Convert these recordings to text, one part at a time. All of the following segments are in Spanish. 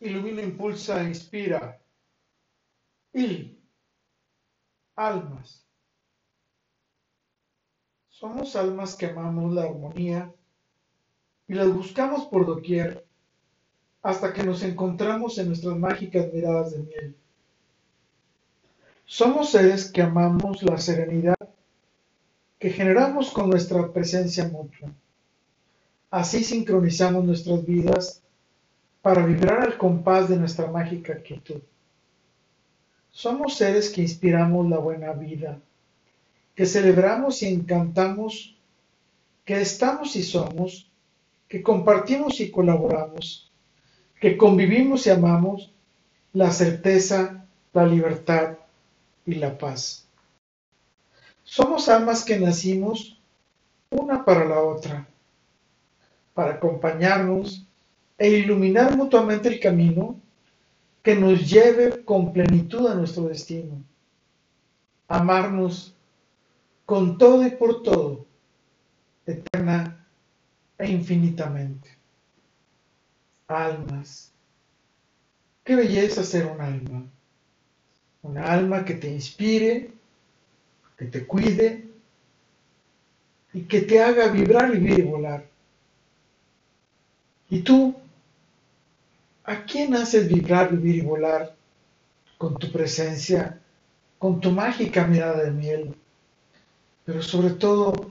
ilumina, impulsa, inspira. Y almas. Somos almas que amamos la armonía y las buscamos por doquier hasta que nos encontramos en nuestras mágicas miradas de miel. Somos seres que amamos la serenidad que generamos con nuestra presencia mutua. Así sincronizamos nuestras vidas para vibrar al compás de nuestra mágica quietud. Somos seres que inspiramos la buena vida, que celebramos y encantamos, que estamos y somos, que compartimos y colaboramos, que convivimos y amamos la certeza, la libertad y la paz. Somos almas que nacimos una para la otra, para acompañarnos e iluminar mutuamente el camino que nos lleve con plenitud a nuestro destino. Amarnos con todo y por todo, eterna e infinitamente. Almas. Qué belleza ser un alma. Una alma que te inspire, que te cuide y que te haga vibrar, y volar. ¿Y tú? ¿A quién haces vibrar, vivir y volar con tu presencia, con tu mágica mirada de miel, pero sobre todo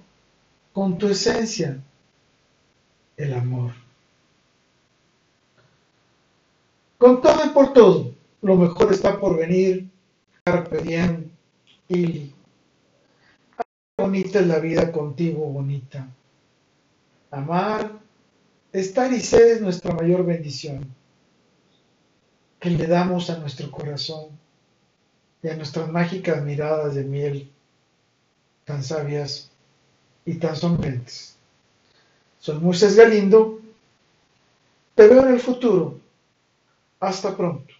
con tu esencia, el amor? Con todo y por todo, lo mejor está por venir, carpe diem, ili. Bonita es la vida contigo, bonita. Amar, estar y ser es nuestra mayor bendición que le damos a nuestro corazón y a nuestras mágicas miradas de miel tan sabias y tan sonrientes. Soy Moisés Galindo, te veo en el futuro. Hasta pronto.